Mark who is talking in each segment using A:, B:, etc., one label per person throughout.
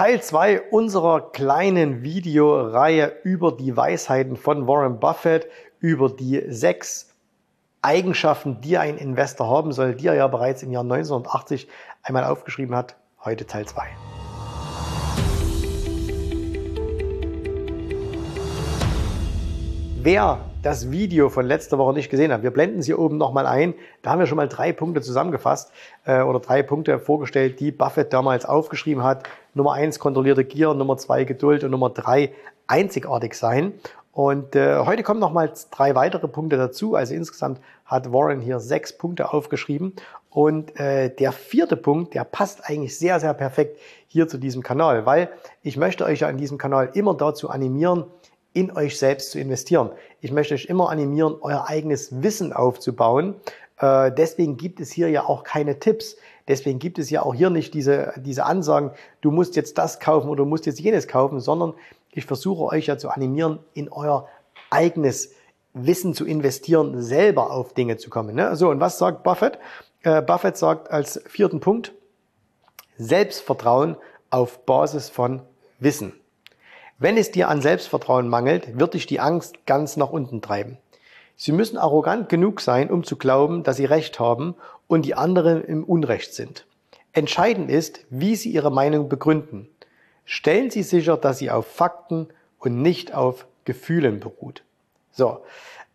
A: Teil 2 unserer kleinen Videoreihe über die Weisheiten von Warren Buffett, über die sechs Eigenschaften, die ein Investor haben soll, die er ja bereits im Jahr 1980 einmal aufgeschrieben hat. Heute Teil 2. Wer das Video von letzter Woche nicht gesehen hat, wir blenden es hier oben nochmal ein. Da haben wir schon mal drei Punkte zusammengefasst äh, oder drei Punkte vorgestellt, die Buffett damals aufgeschrieben hat. Nummer eins kontrollierte Gier, Nummer zwei Geduld und Nummer drei einzigartig sein. Und äh, heute kommen nochmal drei weitere Punkte dazu. Also insgesamt hat Warren hier sechs Punkte aufgeschrieben. Und äh, der vierte Punkt, der passt eigentlich sehr, sehr perfekt hier zu diesem Kanal, weil ich möchte euch ja in diesem Kanal immer dazu animieren, in euch selbst zu investieren. Ich möchte euch immer animieren, euer eigenes Wissen aufzubauen. Äh, deswegen gibt es hier ja auch keine Tipps. Deswegen gibt es ja auch hier nicht diese, diese Ansagen, du musst jetzt das kaufen oder du musst jetzt jenes kaufen, sondern ich versuche euch ja zu animieren, in euer eigenes Wissen zu investieren, selber auf Dinge zu kommen. Ne? So, und was sagt Buffett? Äh, Buffett sagt als vierten Punkt, Selbstvertrauen auf Basis von Wissen. Wenn es dir an Selbstvertrauen mangelt, wird dich die Angst ganz nach unten treiben. Sie müssen arrogant genug sein, um zu glauben, dass sie Recht haben und die anderen im Unrecht sind. Entscheidend ist, wie sie ihre Meinung begründen. Stellen Sie sicher, dass sie auf Fakten und nicht auf Gefühlen beruht. So,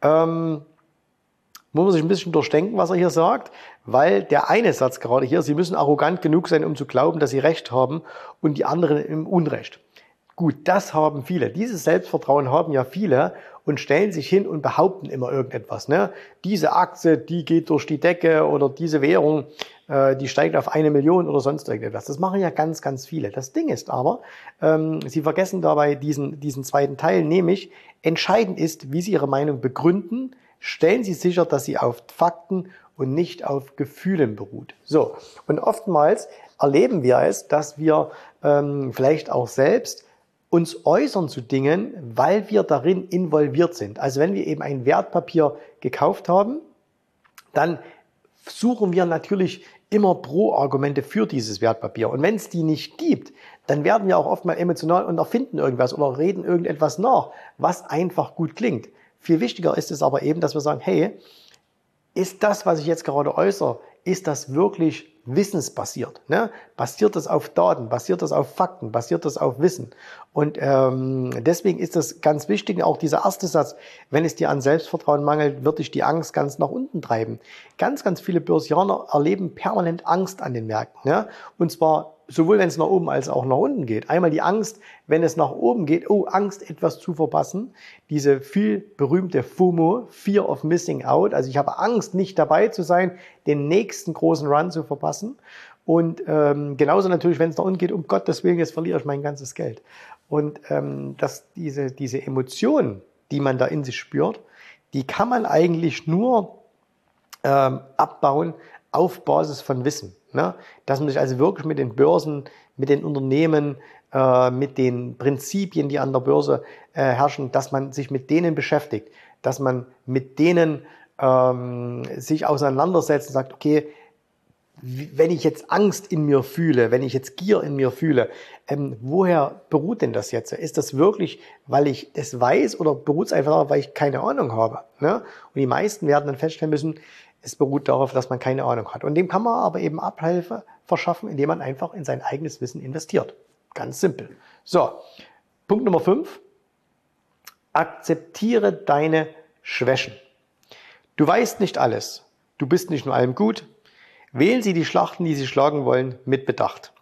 A: ähm, muss man sich ein bisschen durchdenken, was er hier sagt, weil der eine Satz gerade hier, Sie müssen arrogant genug sein, um zu glauben, dass Sie Recht haben und die anderen im Unrecht. Gut, das haben viele. Dieses Selbstvertrauen haben ja viele und stellen sich hin und behaupten immer irgendetwas. Ne? Diese Aktie, die geht durch die Decke oder diese Währung, äh, die steigt auf eine Million oder sonst irgendetwas. Das machen ja ganz, ganz viele. Das Ding ist aber, ähm, sie vergessen dabei diesen, diesen zweiten Teil, nämlich entscheidend ist, wie sie ihre Meinung begründen. Stellen Sie sicher, dass sie auf Fakten und nicht auf Gefühlen beruht. So, und oftmals erleben wir es, dass wir ähm, vielleicht auch selbst uns äußern zu Dingen, weil wir darin involviert sind. Also wenn wir eben ein Wertpapier gekauft haben, dann suchen wir natürlich immer Pro-Argumente für dieses Wertpapier. Und wenn es die nicht gibt, dann werden wir auch oft mal emotional und erfinden irgendwas oder reden irgendetwas nach, was einfach gut klingt. Viel wichtiger ist es aber eben, dass wir sagen, hey, ist das, was ich jetzt gerade äußere, ist das wirklich wissensbasiert? Ne? Basiert das auf Daten? Basiert das auf Fakten? Basiert das auf Wissen? Und ähm, deswegen ist das ganz wichtig, auch dieser erste Satz, wenn es dir an Selbstvertrauen mangelt, wird dich die Angst ganz nach unten treiben. Ganz, ganz viele Börsianer erleben permanent Angst an den Märkten. Ne? Und zwar sowohl wenn es nach oben als auch nach unten geht. Einmal die Angst, wenn es nach oben geht, oh, Angst, etwas zu verpassen. Diese viel berühmte FOMO, Fear of Missing Out. Also ich habe Angst, nicht dabei zu sein, den nächsten großen Run zu verpassen. Und ähm, genauso natürlich, wenn es nach unten geht, um Gottes Willen, jetzt verliere ich mein ganzes Geld. Und ähm, dass diese, diese Emotionen, die man da in sich spürt, die kann man eigentlich nur ähm, abbauen auf Basis von Wissen. Ne? Dass man sich also wirklich mit den Börsen, mit den Unternehmen, äh, mit den Prinzipien, die an der Börse äh, herrschen, dass man sich mit denen beschäftigt, dass man mit denen ähm, sich auseinandersetzt und sagt, okay, wenn ich jetzt Angst in mir fühle, wenn ich jetzt Gier in mir fühle, ähm, woher beruht denn das jetzt? Ist das wirklich, weil ich es weiß oder beruht es einfach weil ich keine Ahnung habe? Ne? Und die meisten werden dann feststellen müssen, es beruht darauf, dass man keine Ahnung hat. Und dem kann man aber eben Abhilfe verschaffen, indem man einfach in sein eigenes Wissen investiert. Ganz simpel. So, Punkt Nummer fünf: Akzeptiere deine Schwächen. Du weißt nicht alles. Du bist nicht nur allem gut. Wählen Sie die Schlachten, die Sie schlagen wollen, mit Bedacht.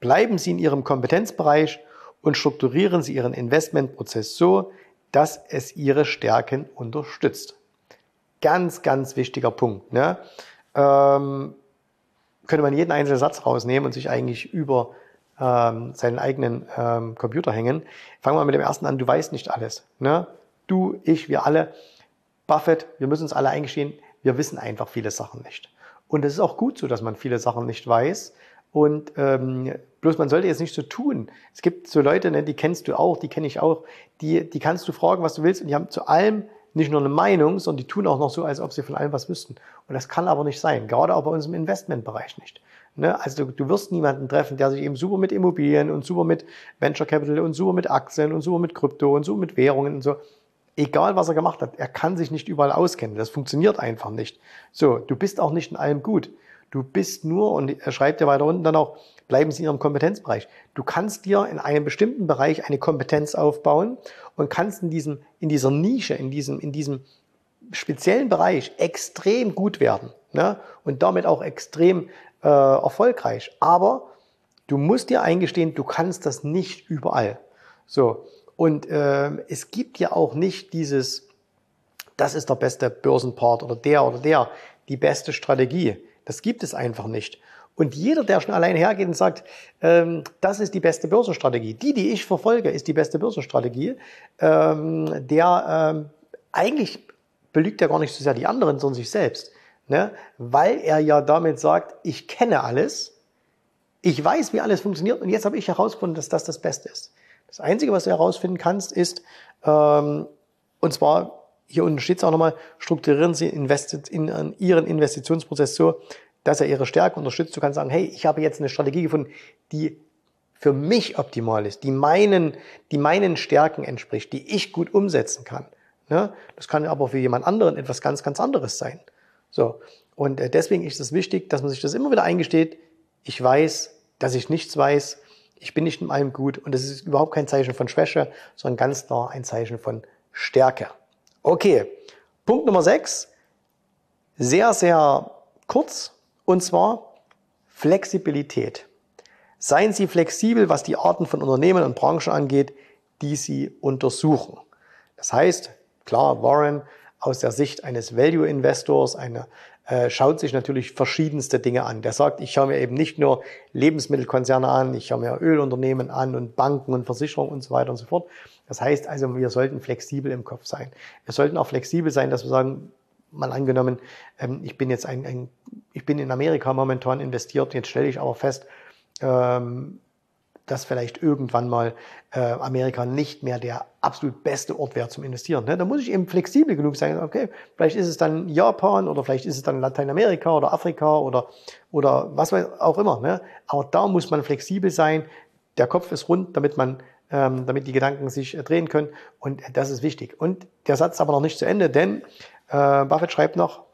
A: Bleiben Sie in Ihrem Kompetenzbereich und strukturieren Sie Ihren Investmentprozess so, dass es Ihre Stärken unterstützt. Ganz, ganz wichtiger Punkt. Ne? Ähm, könnte man jeden einzelnen Satz rausnehmen und sich eigentlich über ähm, seinen eigenen ähm, Computer hängen. Fangen wir mit dem ersten an. Du weißt nicht alles. Ne? Du, ich, wir alle. Buffett, wir müssen uns alle eingestehen, wir wissen einfach viele Sachen nicht. Und es ist auch gut so, dass man viele Sachen nicht weiß. Und ähm, bloß man sollte jetzt nicht so tun. Es gibt so Leute, ne, die kennst du auch, die kenne ich auch, die, die kannst du fragen, was du willst, und die haben zu allem nicht nur eine Meinung, sondern die tun auch noch so, als ob sie von allem was wüssten. Und das kann aber nicht sein, gerade auch bei uns im Investmentbereich nicht. Ne? Also du, du wirst niemanden treffen, der sich eben super mit Immobilien und super mit Venture Capital und super mit Aktien und super mit Krypto und super mit Währungen und so. Egal was er gemacht hat, er kann sich nicht überall auskennen. Das funktioniert einfach nicht. So, du bist auch nicht in allem gut. Du bist nur, und er schreibt ja weiter unten dann auch, bleiben Sie in Ihrem Kompetenzbereich. Du kannst dir in einem bestimmten Bereich eine Kompetenz aufbauen und kannst in diesem, in dieser Nische, in diesem, in diesem speziellen Bereich extrem gut werden ne? und damit auch extrem äh, erfolgreich. Aber du musst dir eingestehen, du kannst das nicht überall. So und äh, es gibt ja auch nicht dieses, das ist der beste Börsenpart oder der oder der, die beste Strategie. Das gibt es einfach nicht. Und jeder, der schon allein hergeht und sagt, ähm, das ist die beste Börsenstrategie, die, die ich verfolge, ist die beste Börsenstrategie, ähm, der ähm, eigentlich belügt er gar nicht so sehr die anderen, sondern sich selbst. Ne? Weil er ja damit sagt, ich kenne alles, ich weiß, wie alles funktioniert und jetzt habe ich herausgefunden, dass das das Beste ist. Das Einzige, was du herausfinden kannst, ist, ähm, und zwar, hier unten steht es auch nochmal, strukturieren Sie Investi in, in Ihren Investitionsprozess so, dass er Ihre Stärke unterstützt. Du kannst sagen, hey, ich habe jetzt eine Strategie gefunden, die für mich optimal ist, die meinen, die meinen Stärken entspricht, die ich gut umsetzen kann. Ne? Das kann aber für jemand anderen etwas ganz, ganz anderes sein. So. Und äh, deswegen ist es wichtig, dass man sich das immer wieder eingesteht. Ich weiß, dass ich nichts weiß. Ich bin nicht in allem gut. Und das ist überhaupt kein Zeichen von Schwäche, sondern ganz klar ein Zeichen von Stärke. Okay. Punkt Nummer 6. Sehr, sehr kurz. Und zwar Flexibilität. Seien Sie flexibel, was die Arten von Unternehmen und Branchen angeht, die Sie untersuchen. Das heißt, Klar, Warren aus der Sicht eines Value-Investors eine, äh, schaut sich natürlich verschiedenste Dinge an. Der sagt, ich schaue mir eben nicht nur Lebensmittelkonzerne an, ich schaue mir Ölunternehmen an und Banken und Versicherungen und so weiter und so fort. Das heißt also, wir sollten flexibel im Kopf sein. Wir sollten auch flexibel sein, dass wir sagen, mal angenommen, ähm, ich bin jetzt ein, ein, ich bin in Amerika momentan investiert, jetzt stelle ich aber fest, ähm, dass vielleicht irgendwann mal äh, Amerika nicht mehr der absolut beste Ort wäre zum Investieren. Ne? Da muss ich eben flexibel genug sein. Okay, vielleicht ist es dann Japan oder vielleicht ist es dann Lateinamerika oder Afrika oder, oder was auch immer. Ne? Aber da muss man flexibel sein. Der Kopf ist rund, damit man ähm, damit die Gedanken sich äh, drehen können. Und das ist wichtig. Und der Satz ist aber noch nicht zu Ende, denn äh, Buffett schreibt noch,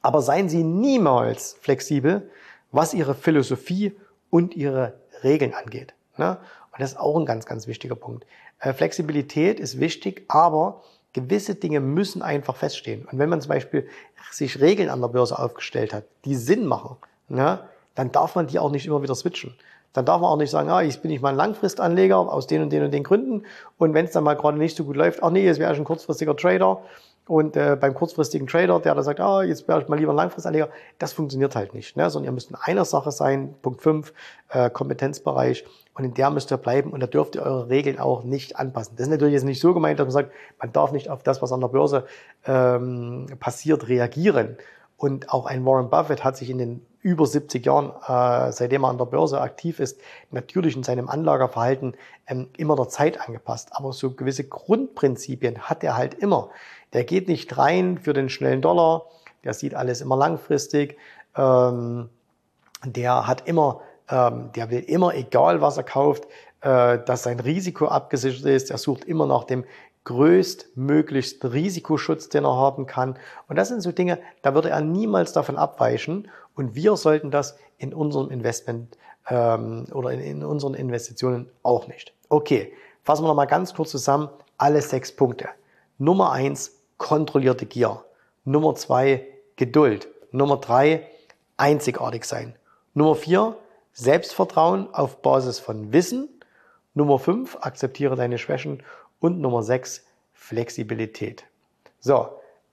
A: aber seien Sie niemals flexibel, was Ihre Philosophie und Ihre Regeln angeht. Ne? Und das ist auch ein ganz, ganz wichtiger Punkt. Äh, Flexibilität ist wichtig, aber gewisse Dinge müssen einfach feststehen. Und wenn man zum Beispiel sich Regeln an der Börse aufgestellt hat, die Sinn machen, ne, dann darf man die auch nicht immer wieder switchen. Dann darf man auch nicht sagen, ah, ich bin nicht mal ein Langfristanleger aus den und den und den Gründen. Und wenn es dann mal gerade nicht so gut läuft, ach nee, jetzt wäre ich ein kurzfristiger Trader. Und äh, beim kurzfristigen Trader, der da sagt, ah, jetzt wäre ich mal lieber ein Langfristanleger, das funktioniert halt nicht. Ne? Sondern ihr müsst in einer Sache sein, Punkt 5, äh, Kompetenzbereich, und in der müsst ihr bleiben und da dürft ihr eure Regeln auch nicht anpassen. Das ist natürlich jetzt nicht so gemeint, dass man sagt, man darf nicht auf das, was an der Börse ähm, passiert, reagieren. Und auch ein Warren Buffett hat sich in den über 70 Jahren, äh, seitdem er an der Börse aktiv ist, natürlich in seinem Anlagerverhalten ähm, immer der Zeit angepasst. Aber so gewisse Grundprinzipien hat er halt immer. Der geht nicht rein für den schnellen Dollar, der sieht alles immer langfristig, ähm, der hat immer, ähm, der will immer, egal was er kauft, äh, dass sein Risiko abgesichert ist. Er sucht immer nach dem größtmöglichsten Risikoschutz, den er haben kann. Und das sind so Dinge, da würde er niemals davon abweichen. Und wir sollten das in unserem Investment ähm, oder in, in unseren Investitionen auch nicht. Okay, fassen wir nochmal ganz kurz zusammen alle sechs Punkte. Nummer eins, kontrollierte Gier. Nummer zwei, Geduld. Nummer drei, einzigartig sein. Nummer vier, Selbstvertrauen auf Basis von Wissen. Nummer fünf, akzeptiere deine Schwächen. Und Nummer sechs, Flexibilität. So,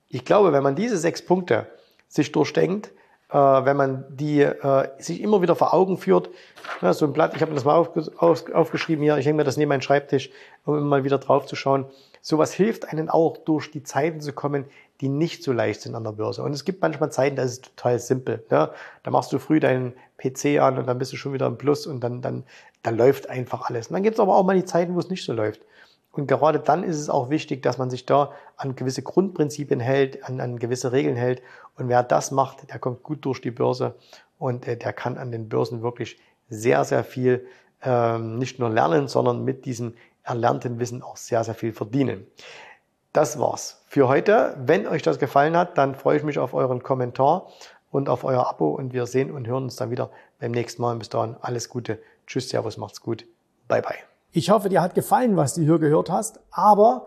A: ich glaube, wenn man diese sechs Punkte sich durchdenkt, äh, wenn man die äh, sich immer wieder vor Augen führt, ne, so ein Blatt, ich habe mir das mal auf, aufgeschrieben hier, ich hänge mir das neben meinen Schreibtisch, um immer mal wieder drauf zu schauen. Sowas hilft einen auch, durch die Zeiten zu kommen, die nicht so leicht sind an der Börse. Und es gibt manchmal Zeiten, da ist es total simpel. Ne? Da machst du früh deinen PC an und dann bist du schon wieder im Plus und dann, dann, dann läuft einfach alles. Und dann gibt es aber auch mal die Zeiten, wo es nicht so läuft. Und gerade dann ist es auch wichtig, dass man sich da an gewisse Grundprinzipien hält, an, an gewisse Regeln hält. Und wer das macht, der kommt gut durch die Börse und äh, der kann an den Börsen wirklich sehr, sehr viel ähm, nicht nur lernen, sondern mit diesem erlernten Wissen auch sehr, sehr viel verdienen. Das war's für heute. Wenn euch das gefallen hat, dann freue ich mich auf euren Kommentar und auf euer Abo und wir sehen und hören uns dann wieder beim nächsten Mal. Bis dahin alles Gute. Tschüss, Servus, macht's gut. Bye, bye.
B: Ich hoffe, dir hat gefallen, was du hier gehört hast, aber